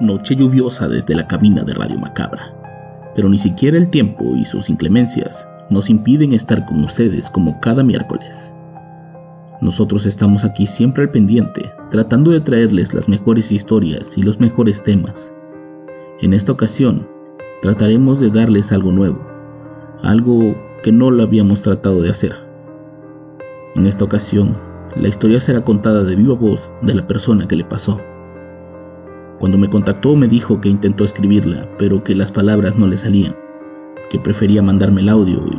Noche lluviosa desde la cabina de Radio Macabra. Pero ni siquiera el tiempo y sus inclemencias nos impiden estar con ustedes como cada miércoles. Nosotros estamos aquí siempre al pendiente, tratando de traerles las mejores historias y los mejores temas. En esta ocasión, trataremos de darles algo nuevo, algo que no lo habíamos tratado de hacer. En esta ocasión, la historia será contada de viva voz de la persona que le pasó. Cuando me contactó me dijo que intentó escribirla, pero que las palabras no le salían, que prefería mandarme el audio y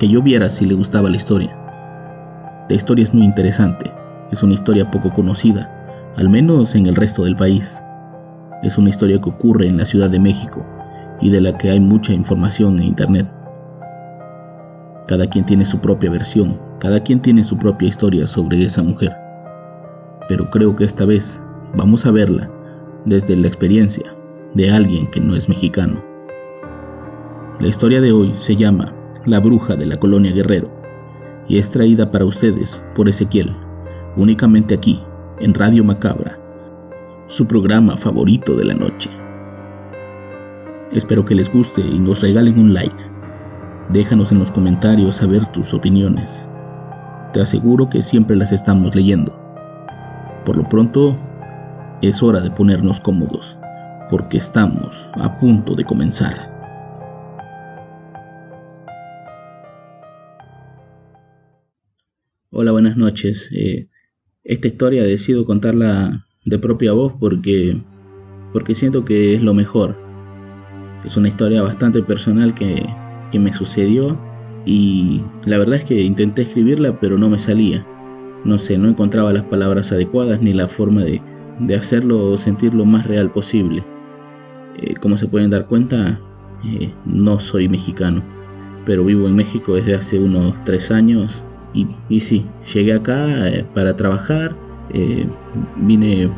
que yo viera si le gustaba la historia. La historia es muy interesante, es una historia poco conocida, al menos en el resto del país. Es una historia que ocurre en la Ciudad de México y de la que hay mucha información en Internet. Cada quien tiene su propia versión, cada quien tiene su propia historia sobre esa mujer. Pero creo que esta vez vamos a verla desde la experiencia de alguien que no es mexicano. La historia de hoy se llama La bruja de la colonia Guerrero y es traída para ustedes por Ezequiel, únicamente aquí, en Radio Macabra, su programa favorito de la noche. Espero que les guste y nos regalen un like. Déjanos en los comentarios saber tus opiniones. Te aseguro que siempre las estamos leyendo. Por lo pronto, es hora de ponernos cómodos, porque estamos a punto de comenzar. Hola, buenas noches. Eh, esta historia decido contarla de propia voz porque, porque siento que es lo mejor. Es una historia bastante personal que, que me sucedió y la verdad es que intenté escribirla pero no me salía. No sé, no encontraba las palabras adecuadas ni la forma de, de hacerlo sentir lo más real posible. Eh, como se pueden dar cuenta, eh, no soy mexicano, pero vivo en México desde hace unos tres años y, sí, llegué acá eh, para trabajar, vine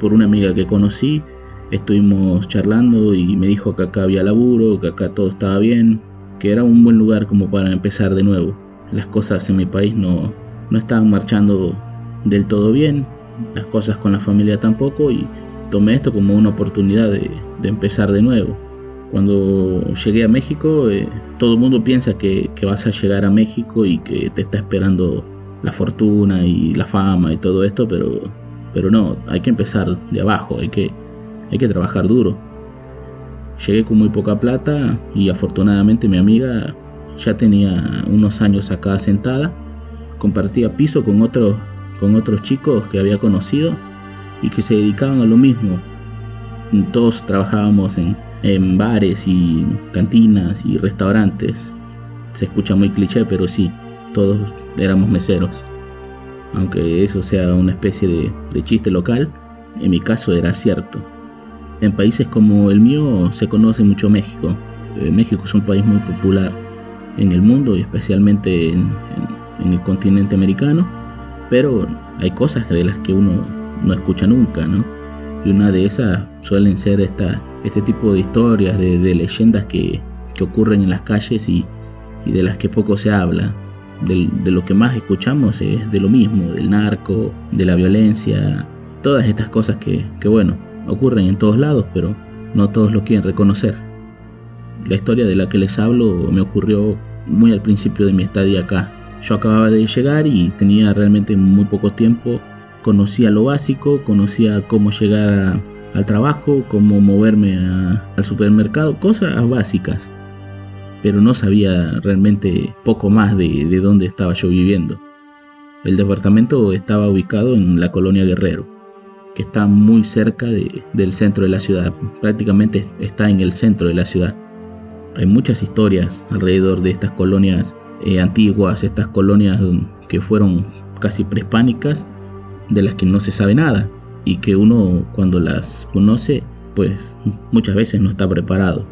por una amiga que conocí, estuvimos charlando y me dijo que acá había laburo, que acá todo estaba bien, que era un buen lugar como para empezar de nuevo. Las cosas en mi país no, no estaban marchando del todo bien, las cosas con la familia tampoco y tomé esto como una oportunidad de, empezar de nuevo. Cuando llegué a México, eh, todo el mundo piensa que, vas a llegar a México y que te está esperando la fortuna y la fama y todo esto, pero, pero no, hay que empezar de abajo, hay que, hay que trabajar duro. Llegué con muy poca plata y afortunadamente mi amiga ya tenía unos años acá sentada, compartía piso con otros con otros chicos que había conocido y que se dedicaban a lo mismo. Todos trabajábamos en, en bares y cantinas y restaurantes. Se escucha muy cliché, pero sí, todos éramos meseros. Aunque eso sea una especie de, chiste local, en mi caso era cierto. En países como el mío se conoce mucho México. Eh, México es un país muy popular en el mundo y especialmente en, en el continente americano pero hay cosas de las que uno no escucha nunca, ¿no? Y una de esas suelen ser este tipo de historias, de, leyendas que, ocurren en las calles y, de las que poco se habla. De, lo que más escuchamos es de lo mismo, del narco, de la violencia, todas estas cosas que, que bueno, ocurren en todos lados, pero no todos lo quieren reconocer. La historia de la que les hablo me ocurrió muy al principio de mi estadía acá, yo acababa de llegar y tenía realmente muy poco tiempo. Conocía lo básico, conocía cómo llegar al trabajo, cómo moverme al supermercado, cosas básicas. Pero no sabía realmente poco más de, de dónde estaba yo viviendo. El departamento estaba ubicado en la colonia Guerrero. que está muy cerca del centro de la ciudad, prácticamente está en el centro de la ciudad. Hay muchas historias alrededor de estas colonias eh, antiguas, estas colonias que fueron casi prehispánicas, de las que no se sabe nada y que uno cuando las conoce, pues muchas veces no está preparado.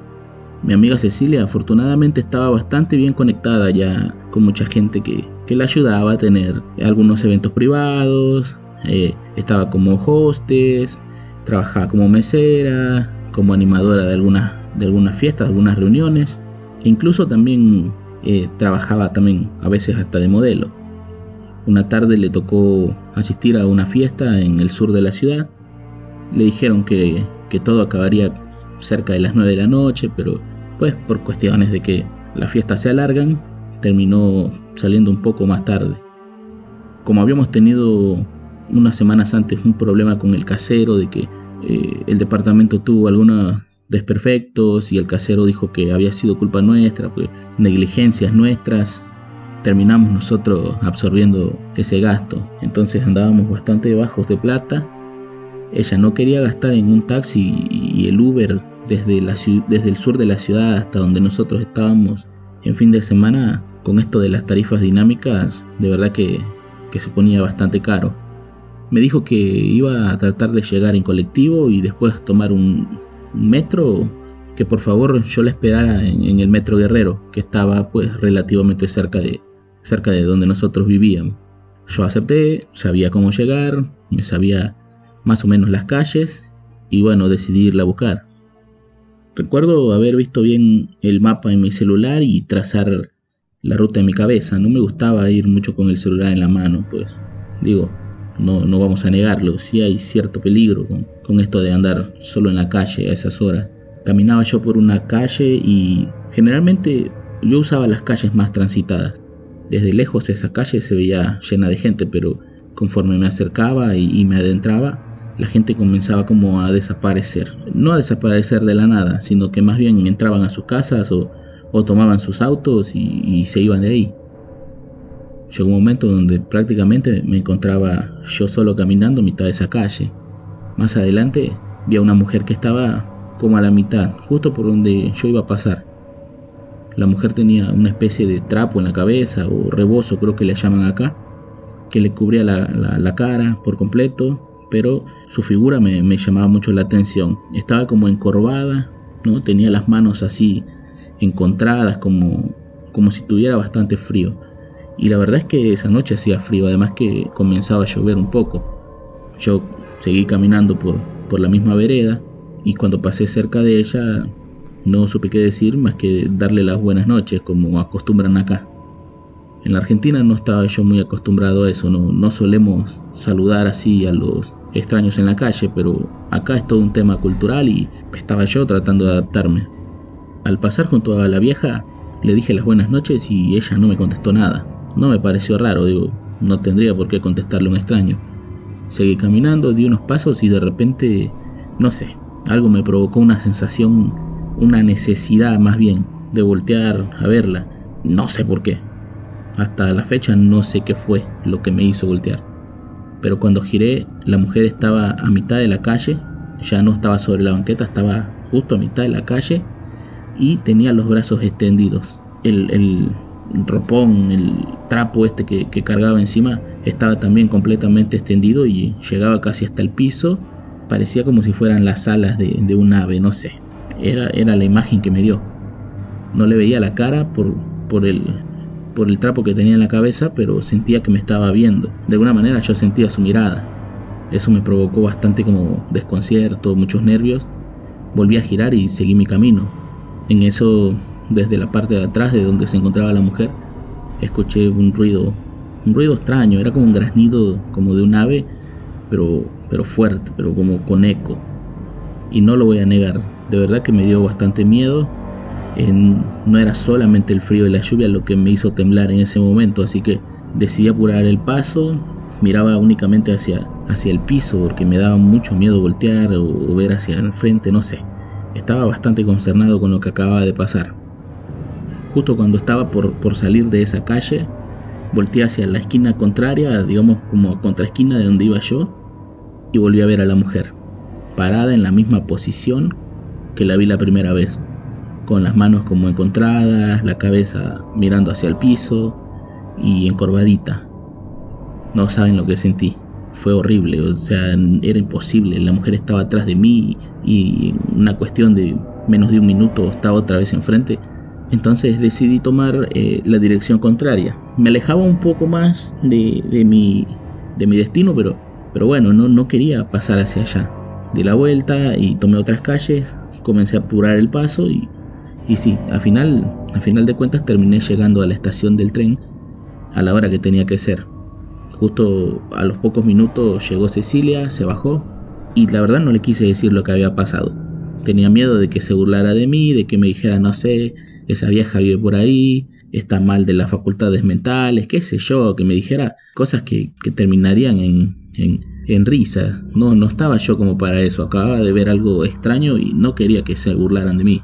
Mi amiga Cecilia afortunadamente estaba bastante bien conectada ya con mucha gente que, que la ayudaba a tener algunos eventos privados, eh, estaba como hostes, trabajaba como mesera, como animadora de algunas, de algunas fiestas, algunas reuniones, e incluso también eh, trabajaba también a veces hasta de modelo. Una tarde le tocó asistir a una fiesta en el sur de la ciudad. Le dijeron que, que todo acabaría cerca de las 9 de la noche, pero pues por cuestiones de que las fiestas se alargan, terminó saliendo un poco más tarde. Como habíamos tenido unas semanas antes un problema con el casero de que eh, el departamento tuvo algunos desperfectos y el casero dijo que había sido culpa nuestra, pues, negligencias nuestras, terminamos nosotros absorbiendo ese gasto. Entonces andábamos bastante bajos de plata. Ella no quería gastar en un taxi y el Uber desde, el sur de la ciudad hasta donde nosotros estábamos en fin de semana con esto de las tarifas dinámicas, de verdad que se ponía bastante caro. Me dijo que iba a tratar de llegar en colectivo y después tomar un, metro, que por favor yo la esperara en, el metro Guerrero, que estaba pues relativamente cerca de, cerca de donde nosotros vivíamos. Yo acepté, sabía cómo llegar, me sabía más o menos las calles y bueno, decidí irla a buscar. Recuerdo haber visto bien el mapa en mi celular y trazar la ruta en mi cabeza. No me gustaba ir mucho con el celular en la mano, pues digo, no, no vamos a negarlo, sí hay cierto peligro con, con esto de andar solo en la calle a esas horas. Caminaba yo por una calle y generalmente yo usaba las calles más transitadas. Desde lejos esa calle se veía llena de gente, pero conforme me acercaba y, me adentraba, la gente comenzaba como a desaparecer. No a desaparecer de la nada, sino que más bien entraban a sus casas o, tomaban sus autos y, se iban de ahí. Llegó un momento donde prácticamente me encontraba yo solo caminando a mitad de esa calle. Más adelante vi a una mujer que estaba como a la mitad, justo por donde yo iba a pasar. La mujer tenía una especie de trapo en la cabeza o rebozo creo que le llaman acá, que le cubría la, cara por completo, pero su figura me, llamaba mucho la atención. Estaba como encorvada, ¿no? tenía las manos así encontradas como, como si tuviera bastante frío. Y la verdad es que esa noche hacía frío, además que comenzaba a llover un poco. Yo seguí caminando por, por la misma vereda y cuando pasé cerca de ella no supe qué decir más que darle las buenas noches, como acostumbran acá. En la Argentina no estaba yo muy acostumbrado a eso, no, no solemos saludar así a los extraños en la calle, pero acá es todo un tema cultural y estaba yo tratando de adaptarme. Al pasar junto a la vieja, le dije las buenas noches y ella no me contestó nada. No me pareció raro, digo, no tendría por qué contestarle a un extraño. Seguí caminando, di unos pasos y de repente, no sé, algo me provocó una sensación una necesidad más bien de voltear a verla. No sé por qué. Hasta la fecha no sé qué fue lo que me hizo voltear. Pero cuando giré, la mujer estaba a mitad de la calle, ya no estaba sobre la banqueta, estaba justo a mitad de la calle y tenía los brazos extendidos. El, el ropón, el trapo este que, cargaba encima estaba también completamente extendido y llegaba casi hasta el piso. Parecía como si fueran las alas de, de un ave, no sé era, era la imagen que me dio. No le veía la cara por, por, el, por el trapo que tenía en la cabeza, pero sentía que me estaba viendo. De alguna manera yo sentía su mirada. Eso me provocó bastante como desconcierto, muchos nervios. Volví a girar y seguí mi camino. En eso, desde la parte de atrás de donde se encontraba la mujer, escuché un ruido, un ruido extraño, era como un graznido como de un ave, pero, pero fuerte, pero como con eco. Y no lo voy a negar, de verdad que me dio bastante miedo. no era solamente el frío y la lluvia lo que me hizo temblar en ese momento, así que decidí apurar el paso, miraba únicamente hacia, hacia el piso porque me daba mucho miedo voltear o, ver hacia el frente, no sé. Estaba bastante concernado con lo que acababa de pasar. Justo cuando estaba por, por salir de esa calle, volteé hacia la esquina contraria, digamos como contraesquina de donde iba yo, y volví a ver a la mujer, parada en la misma posición que la vi la primera vez, con las manos como encontradas, la cabeza mirando hacia el piso y encorvadita. No saben lo que sentí. Fue horrible, o sea, era imposible. La mujer estaba atrás de mí y una cuestión de menos de un minuto estaba otra vez enfrente. Entonces decidí tomar eh, la dirección contraria. Me alejaba un poco más de, mi, de mi destino, pero, pero bueno, no, no quería pasar hacia allá. Di la vuelta y tomé otras calles, comencé a apurar el paso y, y sí, al final, al final de cuentas terminé llegando a la estación del tren a la hora que tenía que ser. Justo a los pocos minutos llegó Cecilia, se bajó y la verdad no le quise decir lo que había pasado. Tenía miedo de que se burlara de mí, de que me dijera, no sé, esa vieja vive por ahí, está mal de las facultades mentales, qué sé yo, que me dijera cosas que, que terminarían en, en, risa. No, no estaba yo como para eso, acababa de ver algo extraño y no quería que se burlaran de mí.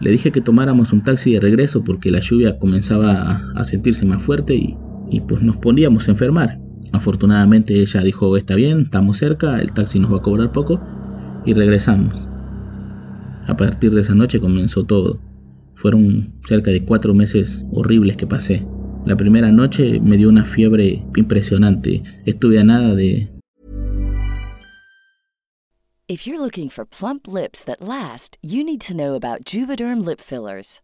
Le dije que tomáramos un taxi de regreso porque la lluvia comenzaba a, a sentirse más fuerte y, y pues nos poníamos a enfermar. Afortunadamente ella dijo, está bien, estamos cerca, el taxi nos va a cobrar poco y regresamos. A partir de esa noche comenzó todo. Fueron cerca de cuatro meses horribles que pasé. La primera noche me dio una fiebre impresionante. Estuve a nada de... If you're looking for plump lips that last, you need to know about Juvederm lip fillers.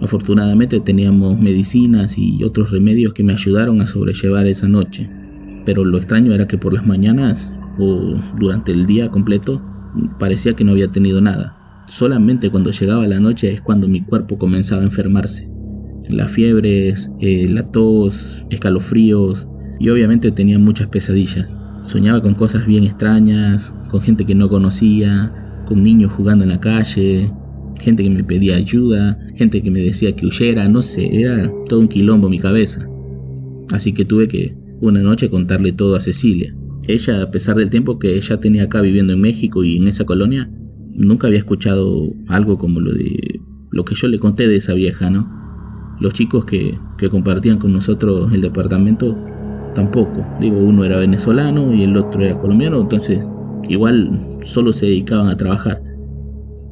Afortunadamente teníamos medicinas y otros remedios que me ayudaron a sobrellevar esa noche. Pero lo extraño era que por las mañanas o durante el día completo parecía que no había tenido nada. Solamente cuando llegaba la noche es cuando mi cuerpo comenzaba a enfermarse. Las fiebres, eh, la tos, escalofríos y obviamente tenía muchas pesadillas. Soñaba con cosas bien extrañas, con gente que no conocía, con niños jugando en la calle, gente que me pedía ayuda, gente que me decía que huyera, no sé, era todo un quilombo en mi cabeza. Así que tuve que una noche contarle todo a Cecilia. Ella, a pesar del tiempo que ella tenía acá viviendo en México y en esa colonia, nunca había escuchado algo como lo de lo que yo le conté de esa vieja, ¿no? Los chicos que, que compartían con nosotros el departamento tampoco. Digo, uno era venezolano y el otro era colombiano, entonces igual solo se dedicaban a trabajar.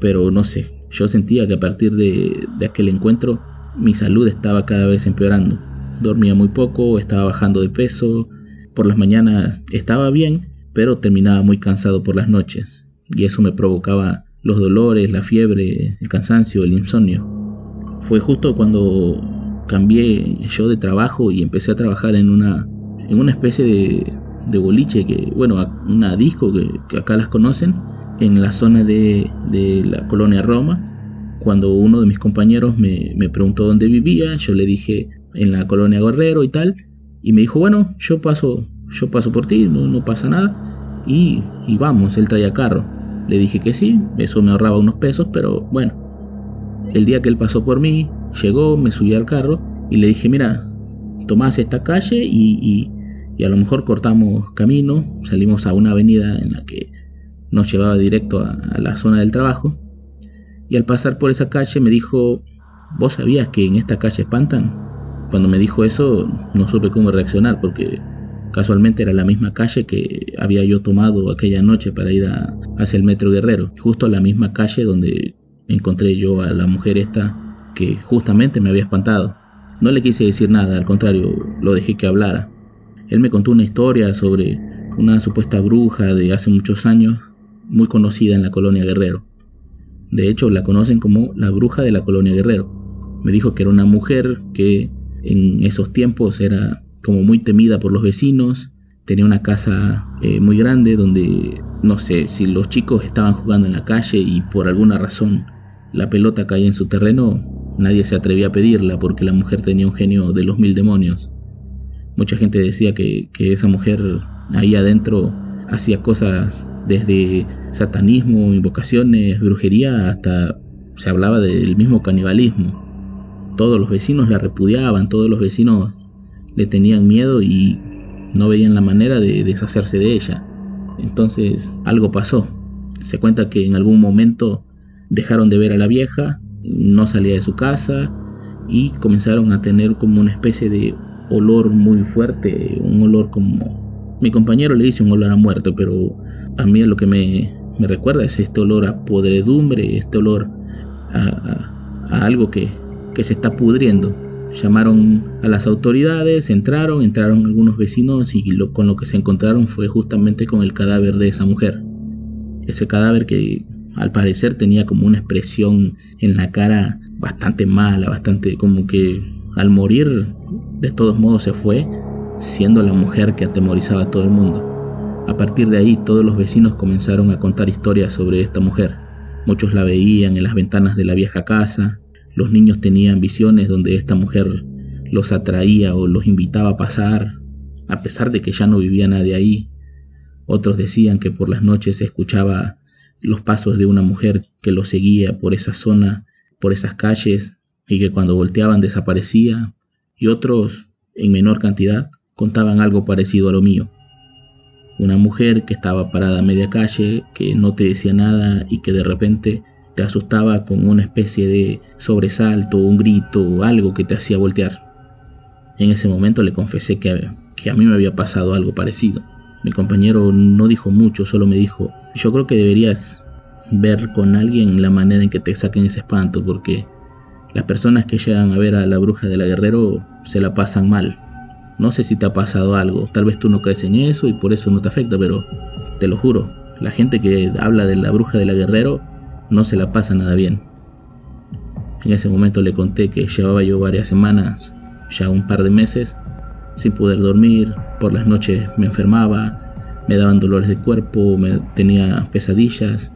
Pero no sé, yo sentía que a partir de, de aquel encuentro mi salud estaba cada vez empeorando. Dormía muy poco, estaba bajando de peso, por las mañanas estaba bien, pero terminaba muy cansado por las noches, y eso me provocaba los dolores, la fiebre, el cansancio, el insomnio. Fue justo cuando cambié yo de trabajo y empecé a trabajar en una, en una especie de, de boliche, que, bueno, una disco que, que acá las conocen, en la zona de, de, la colonia Roma. Cuando uno de mis compañeros me, me, preguntó dónde vivía, yo le dije en la colonia Guerrero y tal, y me dijo, bueno, yo paso, yo paso por ti, no, no pasa nada, y, y vamos, él traía carro. Le dije que sí, eso me ahorraba unos pesos, pero bueno, el día que él pasó por mí, llegó, me subí al carro y le dije, mira, tomás esta calle y, y, a lo mejor cortamos camino, salimos a una avenida en la que nos llevaba directo a, a la zona del trabajo. Y al pasar por esa calle me dijo, ¿vos sabías que en esta calle espantan? Cuando me dijo eso no supe cómo reaccionar porque casualmente era la misma calle que había yo tomado aquella noche para ir hacia el Metro Guerrero, justo la misma calle donde encontré yo a la mujer esta que justamente me había espantado. No le quise decir nada, al contrario, lo dejé que hablara. Él me contó una historia sobre una supuesta bruja de hace muchos años, muy conocida en la colonia Guerrero. De hecho, la conocen como la bruja de la colonia Guerrero. Me dijo que era una mujer que en esos tiempos era como muy temida por los vecinos, tenía una casa eh, muy grande donde, no sé, si los chicos estaban jugando en la calle y por alguna razón la pelota caía en su terreno, nadie se atrevía a pedirla porque la mujer tenía un genio de los mil demonios. Mucha gente decía que, que esa mujer ahí adentro hacía cosas desde satanismo, invocaciones, brujería, hasta se hablaba del mismo canibalismo. Todos los vecinos la repudiaban, todos los vecinos le tenían miedo y no veían la manera de deshacerse de ella. Entonces algo pasó. Se cuenta que en algún momento dejaron de ver a la vieja, no salía de su casa y comenzaron a tener como una especie de olor muy fuerte, un olor como... Mi compañero le dice un olor a muerto, pero a mí lo que me, me recuerda es este olor a podredumbre, este olor a, algo que, que se está pudriendo. Llamaron a las autoridades, entraron, entraron algunos vecinos y lo, con lo que se encontraron fue justamente con el cadáver de esa mujer. Ese cadáver que al parecer tenía como una expresión en la cara bastante mala, bastante como que al morir de todos modos se fue, siendo la mujer que atemorizaba a todo el mundo. A partir de ahí todos los vecinos comenzaron a contar historias sobre esta mujer. Muchos la veían en las ventanas de la vieja casa, los niños tenían visiones donde esta mujer los atraía o los invitaba a pasar, a pesar de que ya no vivía nadie ahí. Otros decían que por las noches se escuchaba los pasos de una mujer que los seguía por esa zona, por esas calles, y que cuando volteaban desaparecía. Y otros, en menor cantidad, contaban algo parecido a lo mío. Una mujer que estaba parada a media calle, que no te decía nada y que de repente te asustaba con una especie de sobresalto, un grito algo que te hacía voltear. En ese momento le confesé que, que a mí me había pasado algo parecido. Mi compañero no dijo mucho, solo me dijo, yo creo que deberías ver con alguien la manera en que te saquen ese espanto, porque las personas que llegan a ver a la bruja de la guerrero se la pasan mal. No sé si te ha pasado algo, tal vez tú no crees en eso y por eso no te afecta, pero te lo juro, la gente que habla de la bruja de la guerrero no se la pasa nada bien. En ese momento le conté que llevaba yo varias semanas, ya un par de meses, sin poder dormir, por las noches me enfermaba, me daban dolores de cuerpo, me tenía pesadillas,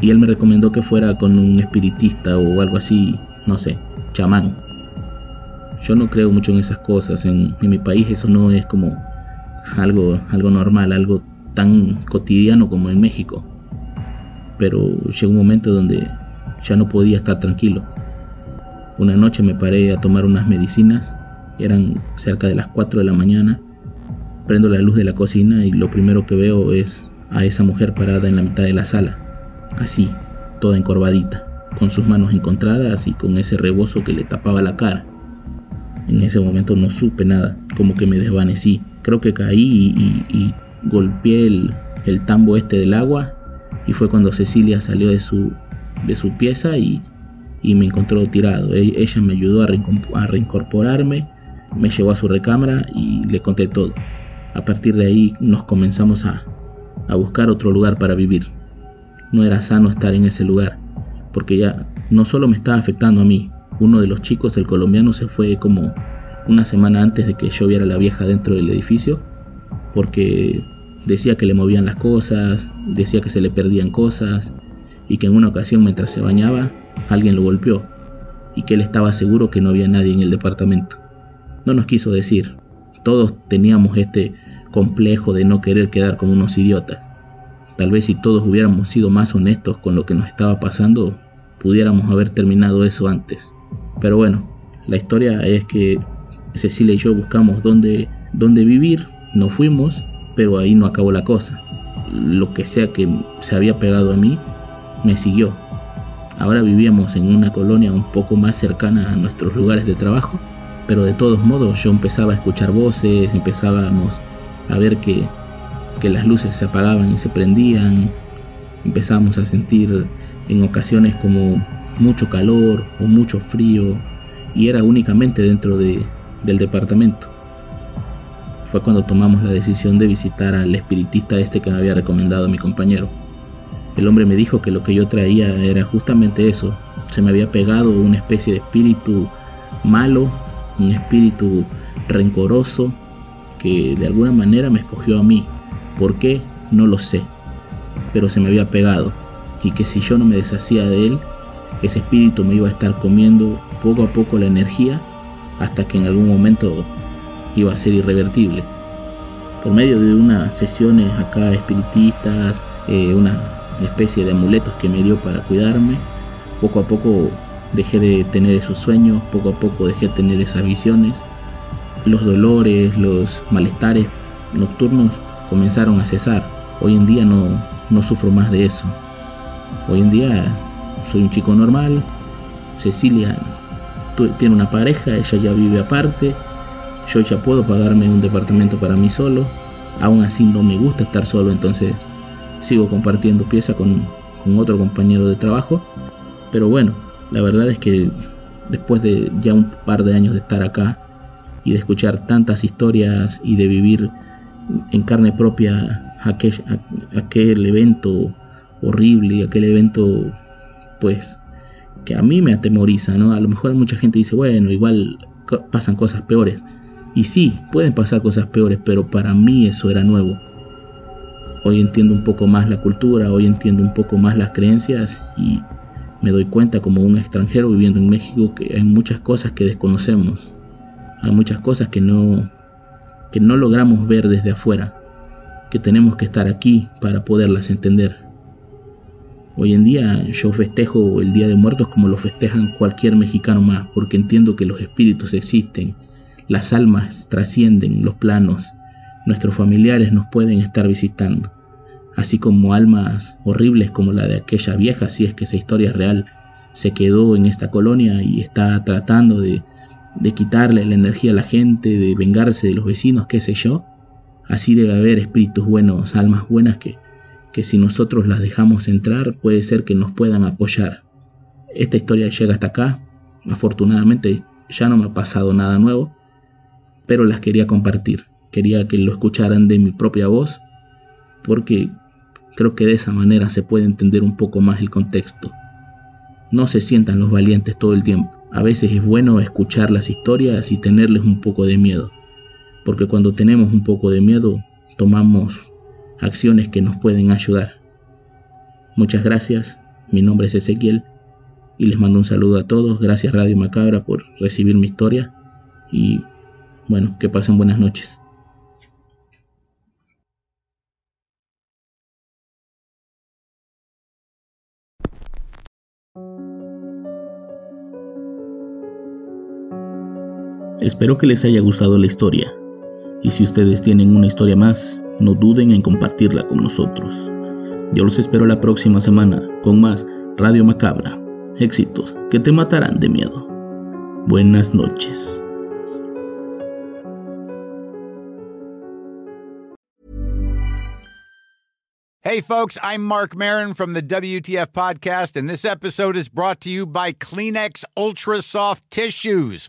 y él me recomendó que fuera con un espiritista o algo así, no sé, chamán. Yo no creo mucho en esas cosas, en, mi país eso no es como algo, algo normal, algo tan cotidiano como en México pero llegó un momento donde ya no podía estar tranquilo. Una noche me paré a tomar unas medicinas, eran cerca de las 4 de la mañana, prendo la luz de la cocina y lo primero que veo es a esa mujer parada en la mitad de la sala, así, toda encorvadita, con sus manos encontradas y con ese rebozo que le tapaba la cara. En ese momento no supe nada, como que me desvanecí. Creo que caí y, golpeé el, tambo este del agua y fue cuando Cecilia salió de su, de su pieza y, me encontró tirado. E, ella me ayudó a, reincorporarme, me llevó a su recámara y le conté todo. A partir de ahí nos comenzamos a, a buscar otro lugar para vivir. No era sano estar en ese lugar, porque ya no solo me estaba afectando a mí, uno de los chicos, el colombiano, se fue como una semana antes de que yo viera a la vieja dentro del edificio, porque Decía que le movían las cosas, decía que se le perdían cosas y que en una ocasión mientras se bañaba alguien lo golpeó y que él estaba seguro que no había nadie en el departamento. No nos quiso decir. Todos teníamos este complejo de no querer quedar como unos idiotas. Tal vez si todos hubiéramos sido más honestos con lo que nos estaba pasando, pudiéramos haber terminado eso antes. Pero bueno, la historia es que Cecilia y yo buscamos dónde, dónde vivir, nos fuimos, pero ahí no acabó la cosa. Lo que sea que se había pegado a mí, me siguió. Ahora vivíamos en una colonia un poco más cercana a nuestros lugares de trabajo, pero de todos modos yo empezaba a escuchar voces, empezábamos a ver que, que las luces se apagaban y se prendían, empezábamos a sentir en ocasiones como mucho calor o mucho frío y era únicamente dentro de, del departamento. Fue cuando tomamos la decisión de visitar al espiritista este que me había recomendado mi compañero. El hombre me dijo que lo que yo traía era justamente eso. Se me había pegado una especie de espíritu malo, un espíritu rencoroso que de alguna manera me escogió a mí. ¿Por qué? No lo sé. Pero se me había pegado y que si yo no me deshacía de él, ese espíritu me iba a estar comiendo poco a poco la energía hasta que en algún momento iba a ser irrevertible. Por medio de unas sesiones acá espiritistas, eh, una especie de amuletos que me dio para cuidarme, poco a poco dejé de tener esos sueños, poco a poco dejé de tener esas visiones. Los dolores, los malestares nocturnos comenzaron a cesar. Hoy en día no, no sufro más de eso. Hoy en día un chico normal. Cecilia tiene una pareja, ella ya vive aparte. Yo ya puedo pagarme un departamento para mí solo. Aún así no me gusta estar solo, entonces sigo compartiendo pieza con, con otro compañero de trabajo. Pero bueno, la verdad es que después de ya un par de años de estar acá y de escuchar tantas historias y de vivir en carne propia aquel, aquel evento horrible, aquel evento pues que a mí me atemoriza, ¿no? A lo mejor mucha gente dice, bueno, igual pasan cosas peores. Y sí, pueden pasar cosas peores, pero para mí eso era nuevo. Hoy entiendo un poco más la cultura, hoy entiendo un poco más las creencias y me doy cuenta como un extranjero viviendo en México que hay muchas cosas que desconocemos. Hay muchas cosas que no que no logramos ver desde afuera, que tenemos que estar aquí para poderlas entender. Hoy en día yo festejo el Día de Muertos como lo festejan cualquier mexicano más, porque entiendo que los espíritus existen, las almas trascienden los planos, nuestros familiares nos pueden estar visitando, así como almas horribles como la de aquella vieja, si es que esa historia es real, se quedó en esta colonia y está tratando de, de quitarle la energía a la gente, de vengarse de los vecinos, qué sé yo. Así debe haber espíritus buenos, almas buenas que que si nosotros las dejamos entrar puede ser que nos puedan apoyar. Esta historia llega hasta acá. Afortunadamente ya no me ha pasado nada nuevo, pero las quería compartir. Quería que lo escucharan de mi propia voz, porque creo que de esa manera se puede entender un poco más el contexto. No se sientan los valientes todo el tiempo. A veces es bueno escuchar las historias y tenerles un poco de miedo, porque cuando tenemos un poco de miedo tomamos acciones que nos pueden ayudar. Muchas gracias, mi nombre es Ezequiel y les mando un saludo a todos. Gracias Radio Macabra por recibir mi historia y bueno, que pasen buenas noches. Espero que les haya gustado la historia. Y si ustedes tienen una historia más, no duden en compartirla con nosotros. Yo los espero la próxima semana con más Radio Macabra. Éxitos que te matarán de miedo. Buenas noches. Hey folks, I'm Mark Marin from the WTF podcast and this episode is brought to you by Kleenex Ultra Soft Tissues